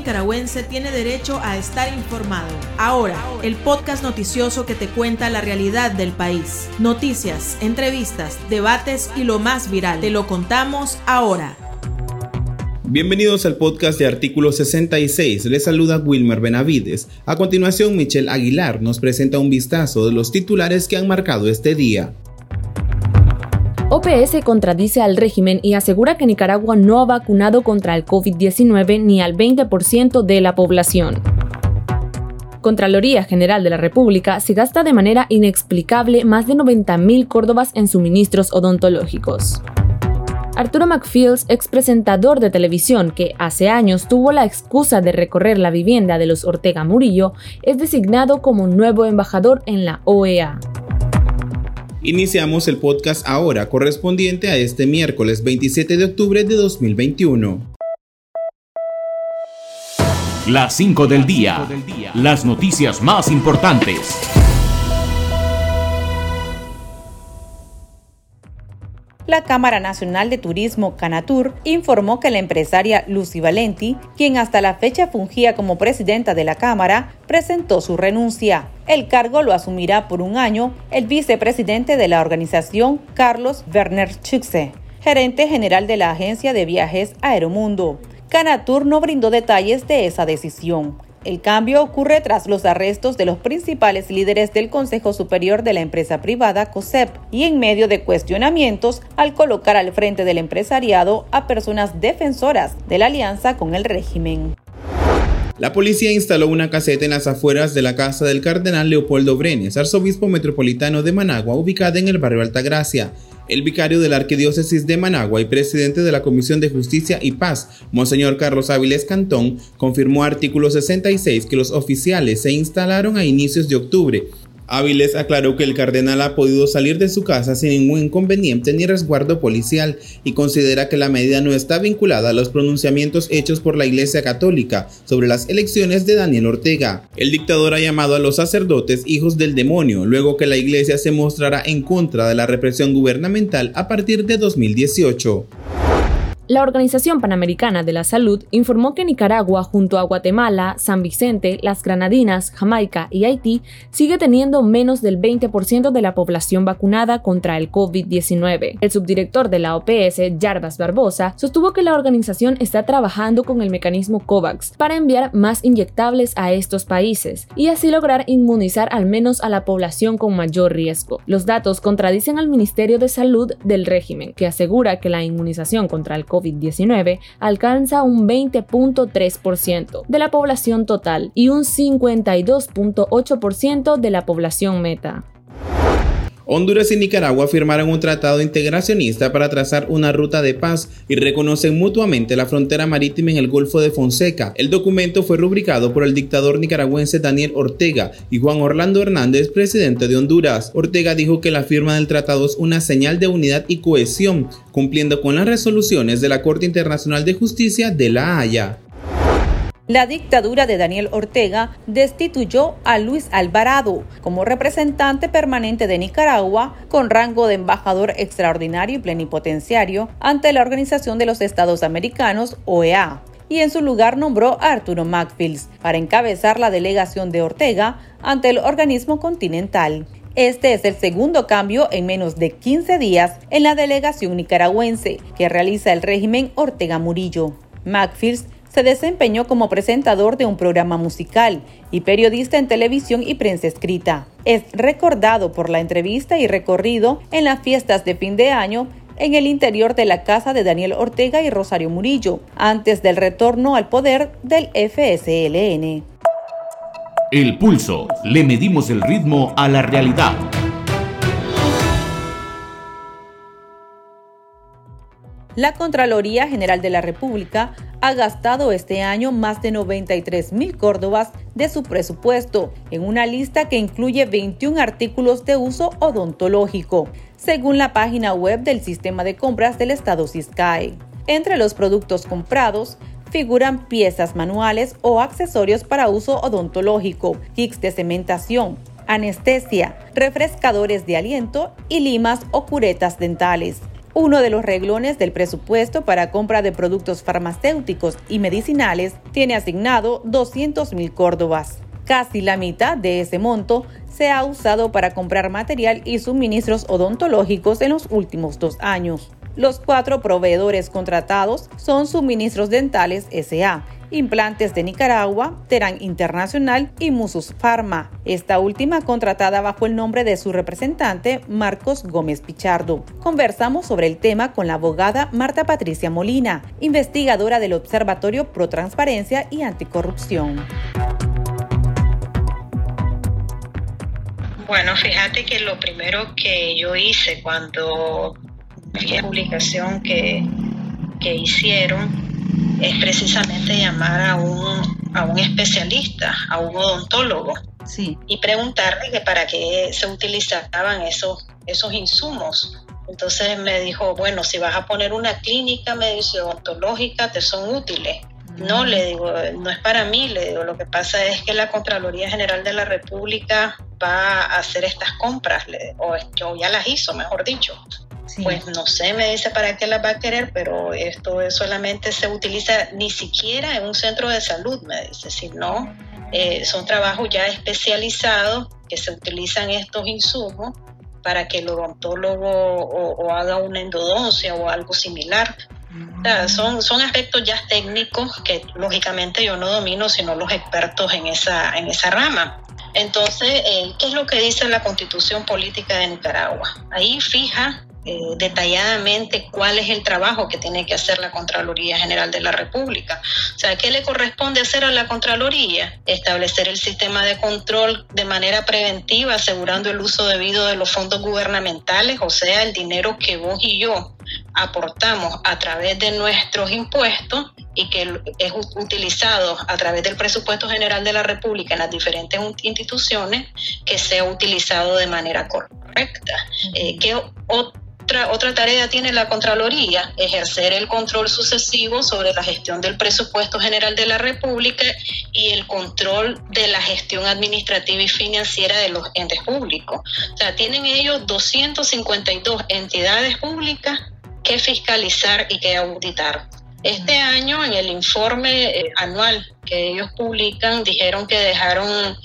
nicaragüense tiene derecho a estar informado. Ahora, el podcast noticioso que te cuenta la realidad del país. Noticias, entrevistas, debates y lo más viral. Te lo contamos ahora. Bienvenidos al podcast de Artículo 66. Les saluda Wilmer Benavides. A continuación, Michelle Aguilar nos presenta un vistazo de los titulares que han marcado este día. OPS contradice al régimen y asegura que Nicaragua no ha vacunado contra el COVID-19 ni al 20% de la población. Contraloría General de la República se gasta de manera inexplicable más de 90.000 córdobas en suministros odontológicos. Arturo McFields, expresentador de televisión que hace años tuvo la excusa de recorrer la vivienda de los Ortega Murillo, es designado como nuevo embajador en la OEA. Iniciamos el podcast ahora correspondiente a este miércoles 27 de octubre de 2021. Las 5 del día. Las noticias más importantes. La Cámara Nacional de Turismo Canatur informó que la empresaria Lucy Valenti, quien hasta la fecha fungía como presidenta de la Cámara, presentó su renuncia. El cargo lo asumirá por un año el vicepresidente de la organización, Carlos Werner Chuxe, gerente general de la agencia de viajes Aeromundo. Canatur no brindó detalles de esa decisión. El cambio ocurre tras los arrestos de los principales líderes del Consejo Superior de la empresa privada COSEP y en medio de cuestionamientos al colocar al frente del empresariado a personas defensoras de la alianza con el régimen. La policía instaló una caseta en las afueras de la casa del cardenal Leopoldo Brenes, arzobispo metropolitano de Managua, ubicada en el barrio Altagracia. El vicario de la Arquidiócesis de Managua y presidente de la Comisión de Justicia y Paz, Monseñor Carlos Áviles Cantón, confirmó artículo 66 que los oficiales se instalaron a inicios de octubre Áviles aclaró que el cardenal ha podido salir de su casa sin ningún inconveniente ni resguardo policial y considera que la medida no está vinculada a los pronunciamientos hechos por la Iglesia Católica sobre las elecciones de Daniel Ortega. El dictador ha llamado a los sacerdotes hijos del demonio, luego que la Iglesia se mostrará en contra de la represión gubernamental a partir de 2018. La Organización Panamericana de la Salud informó que Nicaragua, junto a Guatemala, San Vicente, las Granadinas, Jamaica y Haití, sigue teniendo menos del 20% de la población vacunada contra el COVID-19. El subdirector de la OPS, Jarbas Barbosa, sostuvo que la organización está trabajando con el mecanismo COVAX para enviar más inyectables a estos países y así lograr inmunizar al menos a la población con mayor riesgo. Los datos contradicen al Ministerio de Salud del régimen, que asegura que la inmunización contra el COVID COVID-19 alcanza un 20.3% de la población total y un 52.8% de la población meta. Honduras y Nicaragua firmaron un tratado integracionista para trazar una ruta de paz y reconocen mutuamente la frontera marítima en el Golfo de Fonseca. El documento fue rubricado por el dictador nicaragüense Daniel Ortega y Juan Orlando Hernández, presidente de Honduras. Ortega dijo que la firma del tratado es una señal de unidad y cohesión, cumpliendo con las resoluciones de la Corte Internacional de Justicia de La Haya la dictadura de Daniel Ortega destituyó a Luis Alvarado como representante permanente de Nicaragua con rango de embajador extraordinario y plenipotenciario ante la Organización de los Estados Americanos, OEA y en su lugar nombró a Arturo Macfields para encabezar la delegación de Ortega ante el organismo continental. Este es el segundo cambio en menos de 15 días en la delegación nicaragüense que realiza el régimen Ortega Murillo. Macfields se desempeñó como presentador de un programa musical y periodista en televisión y prensa escrita. Es recordado por la entrevista y recorrido en las fiestas de fin de año en el interior de la casa de Daniel Ortega y Rosario Murillo, antes del retorno al poder del FSLN. El pulso. Le medimos el ritmo a la realidad. La Contraloría General de la República ha gastado este año más de 93 mil córdobas de su presupuesto en una lista que incluye 21 artículos de uso odontológico, según la página web del sistema de compras del Estado Ciscae. Entre los productos comprados figuran piezas manuales o accesorios para uso odontológico, kits de cementación, anestesia, refrescadores de aliento y limas o curetas dentales. Uno de los reglones del presupuesto para compra de productos farmacéuticos y medicinales tiene asignado 200 mil córdobas. Casi la mitad de ese monto se ha usado para comprar material y suministros odontológicos en los últimos dos años. Los cuatro proveedores contratados son Suministros Dentales SA, Implantes de Nicaragua, Terán Internacional y Musus Pharma. Esta última contratada bajo el nombre de su representante, Marcos Gómez Pichardo. Conversamos sobre el tema con la abogada Marta Patricia Molina, investigadora del Observatorio Pro Transparencia y Anticorrupción. Bueno, fíjate que lo primero que yo hice cuando la publicación que, hicieron es precisamente llamar a un, a un especialista, a un odontólogo, sí. y preguntarle que para qué se utilizaban esos, esos insumos. Entonces me dijo, bueno, si vas a poner una clínica, me dice, odontológica, te son útiles. No, le digo, no es para mí, le digo, lo que pasa es que la Contraloría General de la República va a hacer estas compras, o, o ya las hizo, mejor dicho. Pues no sé, me dice para qué las va a querer, pero esto solamente se utiliza ni siquiera en un centro de salud, me dice, sino eh, son trabajos ya especializados que se utilizan estos insumos para que el odontólogo o, haga una endodoncia o algo similar. son, son aspectos ya técnicos que lógicamente yo no domino, sino los expertos en esa, en esa rama. Entonces, eh, ¿qué es lo que dice la constitución política de Nicaragua? Ahí fija eh, detalladamente cuál es el trabajo que tiene que hacer la Contraloría General de la República. O sea, ¿qué le corresponde hacer a la Contraloría? Establecer el sistema de control de manera preventiva, asegurando el uso debido de los fondos gubernamentales, o sea, el dinero que vos y yo aportamos a través de nuestros impuestos y que es utilizado a través del presupuesto general de la República en las diferentes instituciones, que sea utilizado de manera correcta. Eh, otra, tarea tiene la Contraloría, ejercer el control sucesivo sobre la gestión del presupuesto general de la República y el control de la gestión administrativa y financiera de los entes públicos. O sea, tienen ellos 252 entidades públicas que fiscalizar y que auditar. Este año, en el informe eh, anual que ellos publican, dijeron que dejaron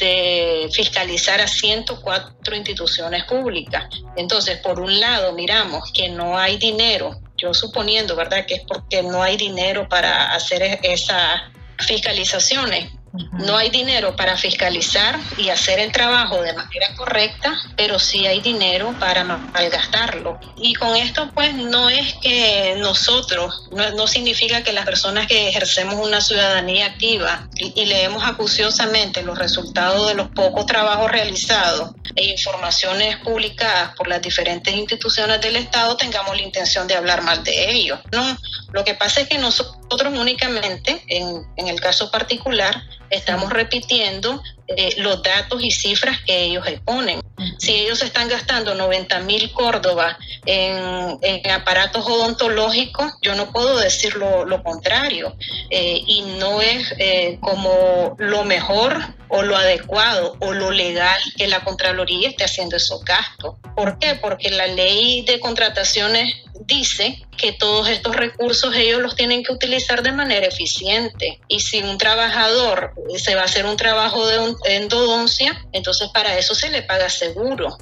de fiscalizar a 104 instituciones públicas. Entonces, por un lado, miramos que no hay dinero, yo suponiendo, ¿verdad?, que es porque no hay dinero para hacer e-, esas fiscalizaciones. No hay dinero para fiscalizar y hacer el trabajo de manera correcta, pero sí hay dinero para malgastarlo. Y con esto, pues, no es que nosotros, no, significa que las personas que ejercemos una ciudadanía activa y, leemos acuciosamente los resultados de los pocos trabajos realizados e informaciones publicadas por las diferentes instituciones del Estado tengamos la intención de hablar mal de ellos. No, lo que pasa es que nosotros únicamente, en, en el caso particular, estamos repitiendo eh, los datos y cifras que ellos exponen. Si ellos están gastando 90 mil Córdoba en, aparatos odontológicos, yo no puedo decir lo, contrario. Eh, y no es eh, como lo mejor o lo adecuado o lo legal que la Contraloría esté haciendo esos gastos. ¿Por qué? Porque la ley de contrataciones dice que todos estos recursos ellos los tienen que utilizar de manera eficiente. Y si un trabajador se va a hacer un trabajo de endodoncia, entonces para eso se le paga seguro,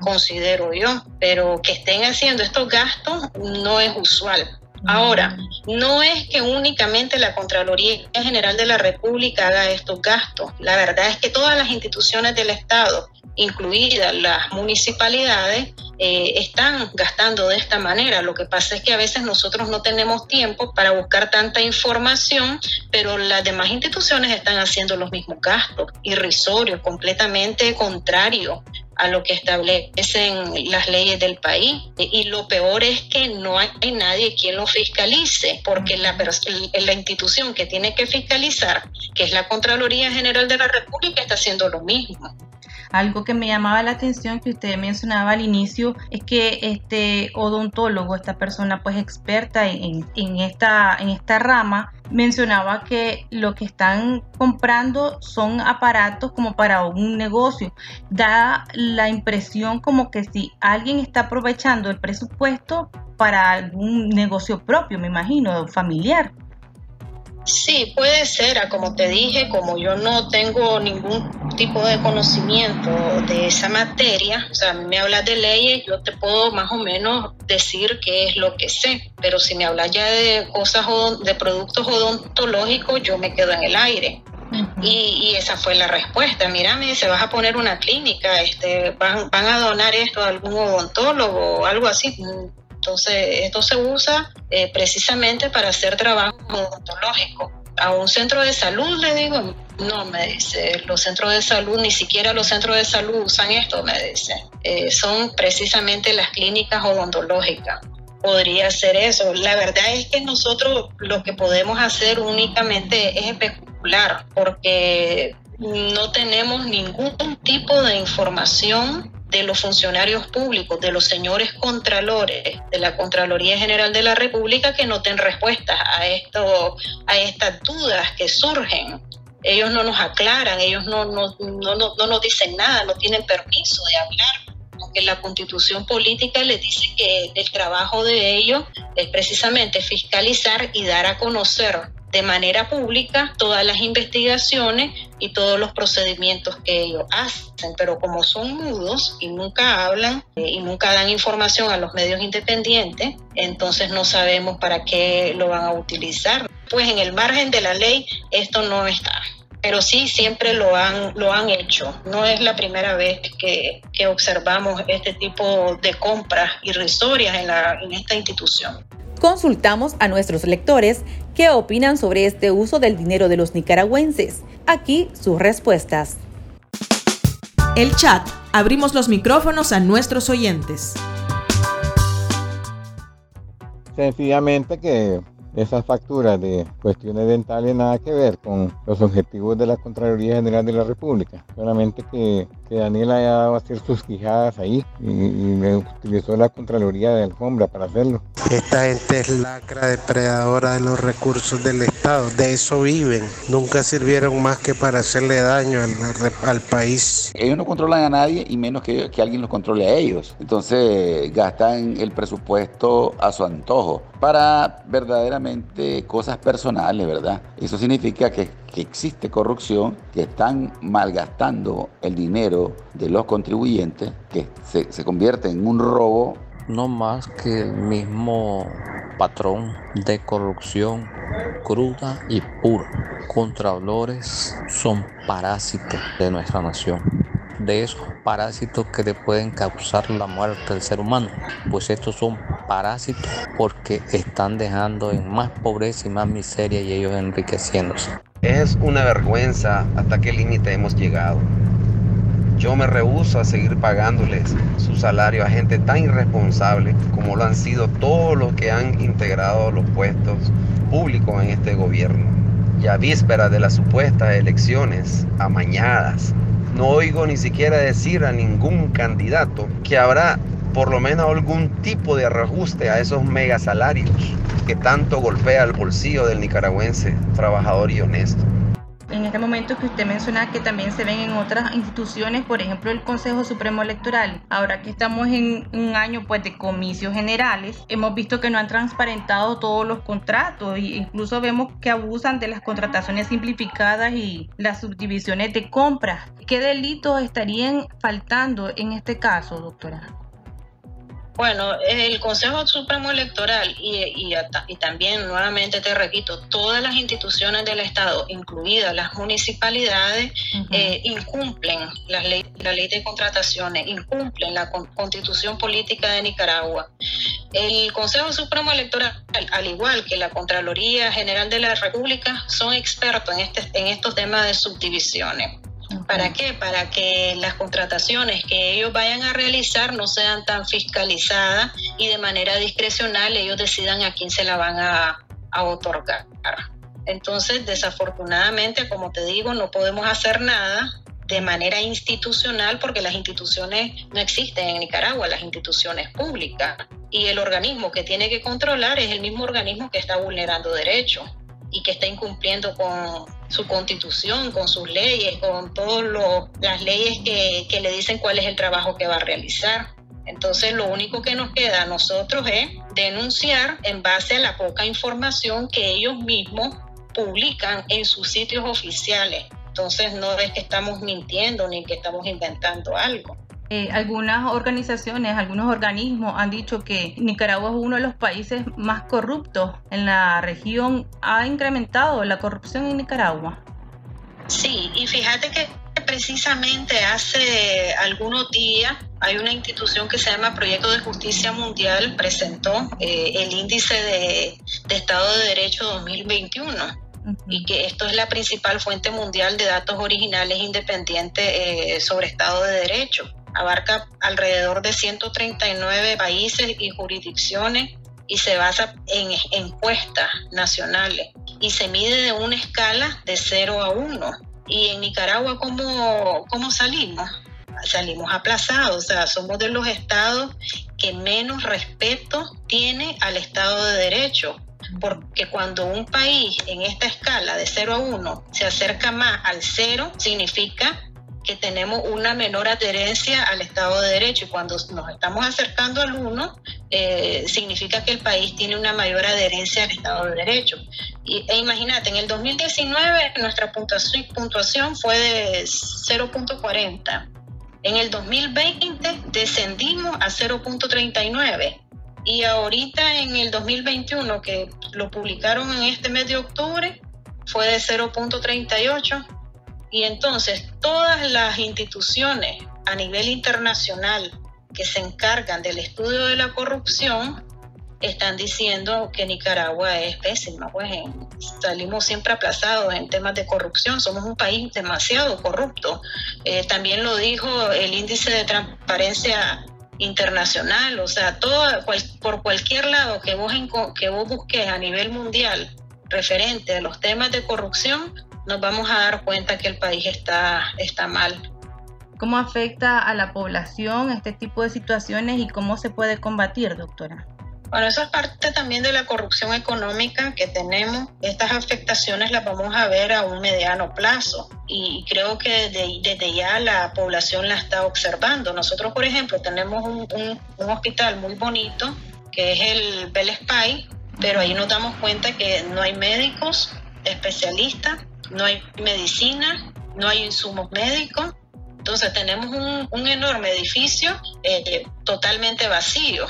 considero yo. Pero que estén haciendo estos gastos no es usual. Ahora, no es que únicamente la Contraloría General de la República haga estos gastos. La verdad es que todas las instituciones del Estado incluidas las municipalidades, eh, están gastando de esta manera. Lo que pasa es que a veces nosotros no tenemos tiempo para buscar tanta información, pero las demás instituciones están haciendo los mismos gastos, irrisorios, completamente contrarios a lo que establecen las leyes del país. Y lo peor es que no hay nadie quien lo fiscalice, porque la, la institución que tiene que fiscalizar, que es la Contraloría General de la República, está haciendo lo mismo. Algo que me llamaba la atención que usted mencionaba al inicio es que este odontólogo, esta persona pues experta en, en, esta, en esta rama, mencionaba que lo que están comprando son aparatos como para un negocio. Da la impresión como que si alguien está aprovechando el presupuesto para algún negocio propio, me imagino, familiar. Sí, puede ser, como te dije, como yo no tengo ningún tipo de conocimiento de esa materia, o sea, me hablas de leyes, yo te puedo más o menos decir qué es lo que sé, pero si me hablas ya de cosas, de productos odontológicos, yo me quedo en el aire. y, esa fue la respuesta. Mírame, se vas a poner una clínica, este, van, van a donar esto a algún odontólogo o algo así entonces, esto se usa eh, precisamente para hacer trabajo odontológico. A un centro de salud le digo, no, me dice, los centros de salud, ni siquiera los centros de salud usan esto, me dice. Eh, son precisamente las clínicas odontológicas. Podría ser eso. La verdad es que nosotros lo que podemos hacer únicamente es especular, porque no tenemos ningún tipo de información de los funcionarios públicos, de los señores contralores de la Contraloría General de la República que no den respuestas a, esto, a estas dudas que surgen. Ellos no nos aclaran, ellos no, no, no, no nos dicen nada, no tienen permiso de hablar aunque la constitución política les dice que el trabajo de ellos es precisamente fiscalizar y dar a conocer de manera pública todas las investigaciones y todos los procedimientos que ellos hacen, pero como son mudos y nunca hablan eh, y nunca dan información a los medios independientes, entonces no sabemos para qué lo van a utilizar. Pues en el margen de la ley esto no está pero sí siempre lo han, lo han hecho. No es la primera vez que, que observamos este tipo de compras irrisorias en, la, en esta institución. Consultamos a nuestros lectores qué opinan sobre este uso del dinero de los nicaragüenses. Aquí sus respuestas. El chat. Abrimos los micrófonos a nuestros oyentes. Sencillamente que esas facturas de cuestiones dentales nada que ver con los objetivos de la Contraloría General de la República. Solamente que, que Daniel haya dado a hacer sus quijadas ahí y, y utilizó la Contraloría de alfombra para hacerlo. Esta gente es lacra depredadora de los recursos del Estado, de eso viven. Nunca sirvieron más que para hacerle daño al, al país. Ellos no controlan a nadie y menos que, que alguien los controle a ellos. Entonces gastan el presupuesto a su antojo para verdaderamente cosas personales, ¿verdad? Eso significa que, existe corrupción, que están malgastando el dinero de los contribuyentes, que se, se convierte en un robo. No más que el mismo patrón de corrupción cruda y pura. Contralores son parásitos de nuestra nación de esos parásitos que le pueden causar la muerte al ser humano. Pues estos son parásitos porque están dejando en más pobreza y más miseria y ellos enriqueciéndose. Es una vergüenza hasta qué límite hemos llegado. Yo me rehúso a seguir pagándoles su salario a gente tan irresponsable como lo han sido todos los que han integrado los puestos públicos en este gobierno. Ya víspera de las supuestas elecciones amañadas, no oigo ni siquiera decir a ningún candidato que habrá por lo menos algún tipo de reajuste a esos megasalarios que tanto golpea el bolsillo del nicaragüense trabajador y honesto en este momento que usted menciona que también se ven en otras instituciones, por ejemplo el Consejo Supremo Electoral. Ahora que estamos en un año pues de comicios generales, hemos visto que no han transparentado todos los contratos e incluso vemos que abusan de las contrataciones simplificadas y las subdivisiones de compras. ¿Qué delitos estarían faltando en este caso, doctora? Bueno, el Consejo Supremo Electoral y, y, también, nuevamente te repito, todas las instituciones del Estado, incluidas las municipalidades, eh, incumplen la ley, la ley de contrataciones, incumplen la constitución política de Nicaragua. El Consejo Supremo Electoral, al igual que la Contraloría General de la República, son expertos en, este, en estos temas de subdivisiones. ¿Para qué? Para que las contrataciones que ellos vayan a realizar no sean tan fiscalizadas y de manera discrecional ellos decidan a quién se la van a, otorgar. Entonces, desafortunadamente, como te digo, no podemos hacer nada de manera institucional, porque las instituciones no existen en Nicaragua, las instituciones públicas. Y el organismo que tiene que controlar es el mismo organismo que está vulnerando derechos y que está incumpliendo con su constitución, con sus leyes, con todas las leyes que, que le dicen cuál es el trabajo que va a realizar. Entonces lo único que nos queda a nosotros es denunciar en base a la poca información que ellos mismos publican en sus sitios oficiales. Entonces no es que estamos mintiendo ni que estamos inventando algo. Eh, algunas organizaciones, algunos organismos han dicho que Nicaragua es uno de los países más corruptos en la región. ¿Ha incrementado la corrupción en Nicaragua? Sí, y fíjate que precisamente hace algunos días hay una institución que se llama Proyecto de Justicia Mundial, presentó eh, el índice de, de Estado de Derecho 2021 y que esto es la principal fuente mundial de datos originales independientes eh, sobre Estado de Derecho. Abarca alrededor de 139 países y jurisdicciones y se basa en encuestas nacionales y se mide de una escala de 0 a 1. Y en Nicaragua, ¿cómo, cómo salimos? Salimos aplazados, o sea, somos de los estados que menos respeto tiene al Estado de Derecho porque cuando un país en esta escala de 0 a 1 se acerca más al 0, significa que tenemos una menor adherencia al Estado de Derecho y cuando nos estamos acercando al 1, eh, significa que el país tiene una mayor adherencia al Estado de Derecho. Y, e imagínate, en el 2019 nuestra puntuación, puntuación fue de 0.40. En el 2020 descendimos a 0.39 y ahorita en el 2021, que lo publicaron en este mes de octubre, fue de 0.38. Y entonces todas las instituciones a nivel internacional que se encargan del estudio de la corrupción están diciendo que Nicaragua es pésima, pues salimos siempre aplazados en temas de corrupción, somos un país demasiado corrupto. Eh, también lo dijo el índice de transparencia internacional, o sea, todo, por cualquier lado que vos, que vos busques a nivel mundial referente a los temas de corrupción, nos vamos a dar cuenta que el país está, está mal. ¿Cómo afecta a la población este tipo de situaciones y cómo se puede combatir, doctora? Bueno, eso es parte también de la corrupción económica que tenemos. Estas afectaciones las vamos a ver a un mediano plazo y creo que desde, ya la población la está observando. Nosotros, por ejemplo, tenemos un, hospital muy bonito que es el Bell Spy, pero ahí nos damos cuenta que no hay médicos especialistas, no hay medicina, no hay insumos médicos. Entonces tenemos un, enorme edificio eh, totalmente vacío.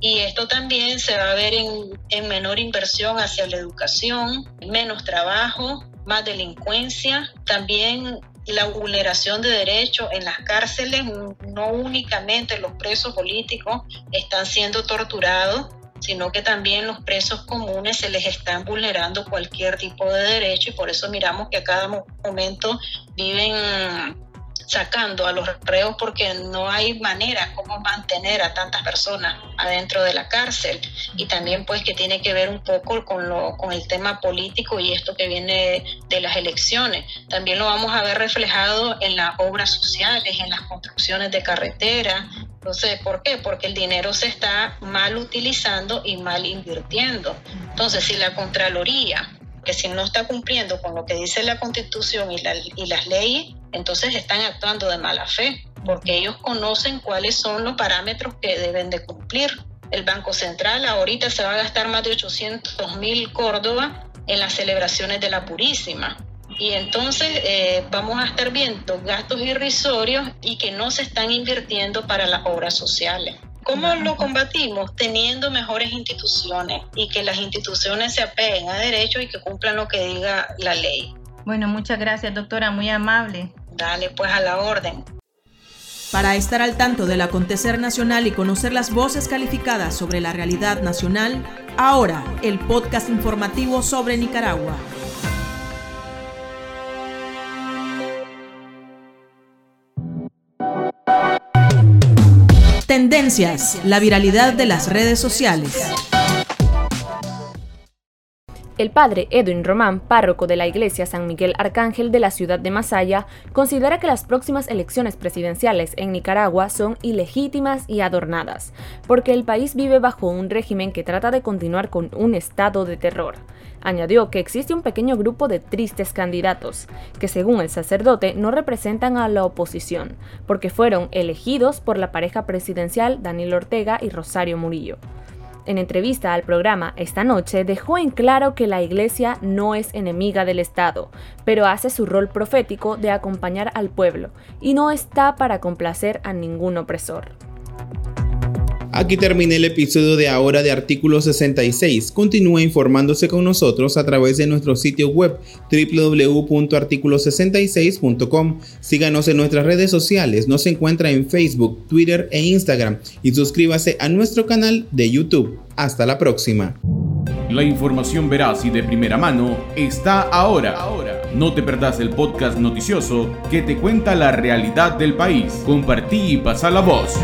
Y esto también se va a ver en, menor inversión hacia la educación, menos trabajo, más delincuencia, también la vulneración de derechos en las cárceles, no únicamente los presos políticos están siendo torturados, sino que también los presos comunes se les están vulnerando cualquier tipo de derecho y por eso miramos que a cada momento viven sacando a los reos porque no hay manera como mantener a tantas personas adentro de la cárcel. Y también pues que tiene que ver un poco con lo con el tema político y esto que viene de las elecciones. También lo vamos a ver reflejado en las obras sociales en las construcciones de carretera entonces por qué porque el dinero se está mal utilizando y mal invirtiendo entonces si la contraloría que si no está cumpliendo con lo que dice la constitución y, y las leyes entonces están actuando de mala fe, porque ellos conocen cuáles son los parámetros que deben de cumplir. El Banco Central ahorita se va a gastar más de 800 mil Córdoba en las celebraciones de la Purísima. Y entonces eh, vamos a estar viendo gastos irrisorios y que no se están invirtiendo para las obras sociales. ¿Cómo lo combatimos? Teniendo mejores instituciones y que las instituciones se apeguen a derechos y que cumplan lo que diga la ley. Bueno, muchas gracias, doctora, muy amable. Dale, pues a la orden. Para estar al tanto del acontecer nacional y conocer las voces calificadas sobre la realidad nacional, ahora el podcast informativo sobre Nicaragua. Tendencias, la viralidad de las redes sociales. El padre Edwin Román, párroco de la iglesia San Miguel Arcángel de la ciudad de Masaya, considera que las próximas elecciones presidenciales en Nicaragua son ilegítimas y adornadas, porque el país vive bajo un régimen que trata de continuar con un estado de terror. Añadió que existe un pequeño grupo de tristes candidatos, que según el sacerdote no representan a la oposición, porque fueron elegidos por la pareja presidencial Daniel Ortega y Rosario Murillo en entrevista al programa esta noche, dejó en claro que la Iglesia no es enemiga del Estado, pero hace su rol profético de acompañar al pueblo y no está para complacer a ningún opresor. Aquí termina el episodio de ahora de Artículo 66. Continúe informándose con nosotros a través de nuestro sitio web www.articulo66.com. Síganos en nuestras redes sociales. Nos encuentra en Facebook, Twitter e Instagram. Y suscríbase a nuestro canal de YouTube. Hasta la próxima. La información veraz y de primera mano está ahora. No te perdás el podcast noticioso que te cuenta la realidad del país. Compartí y pasa la voz.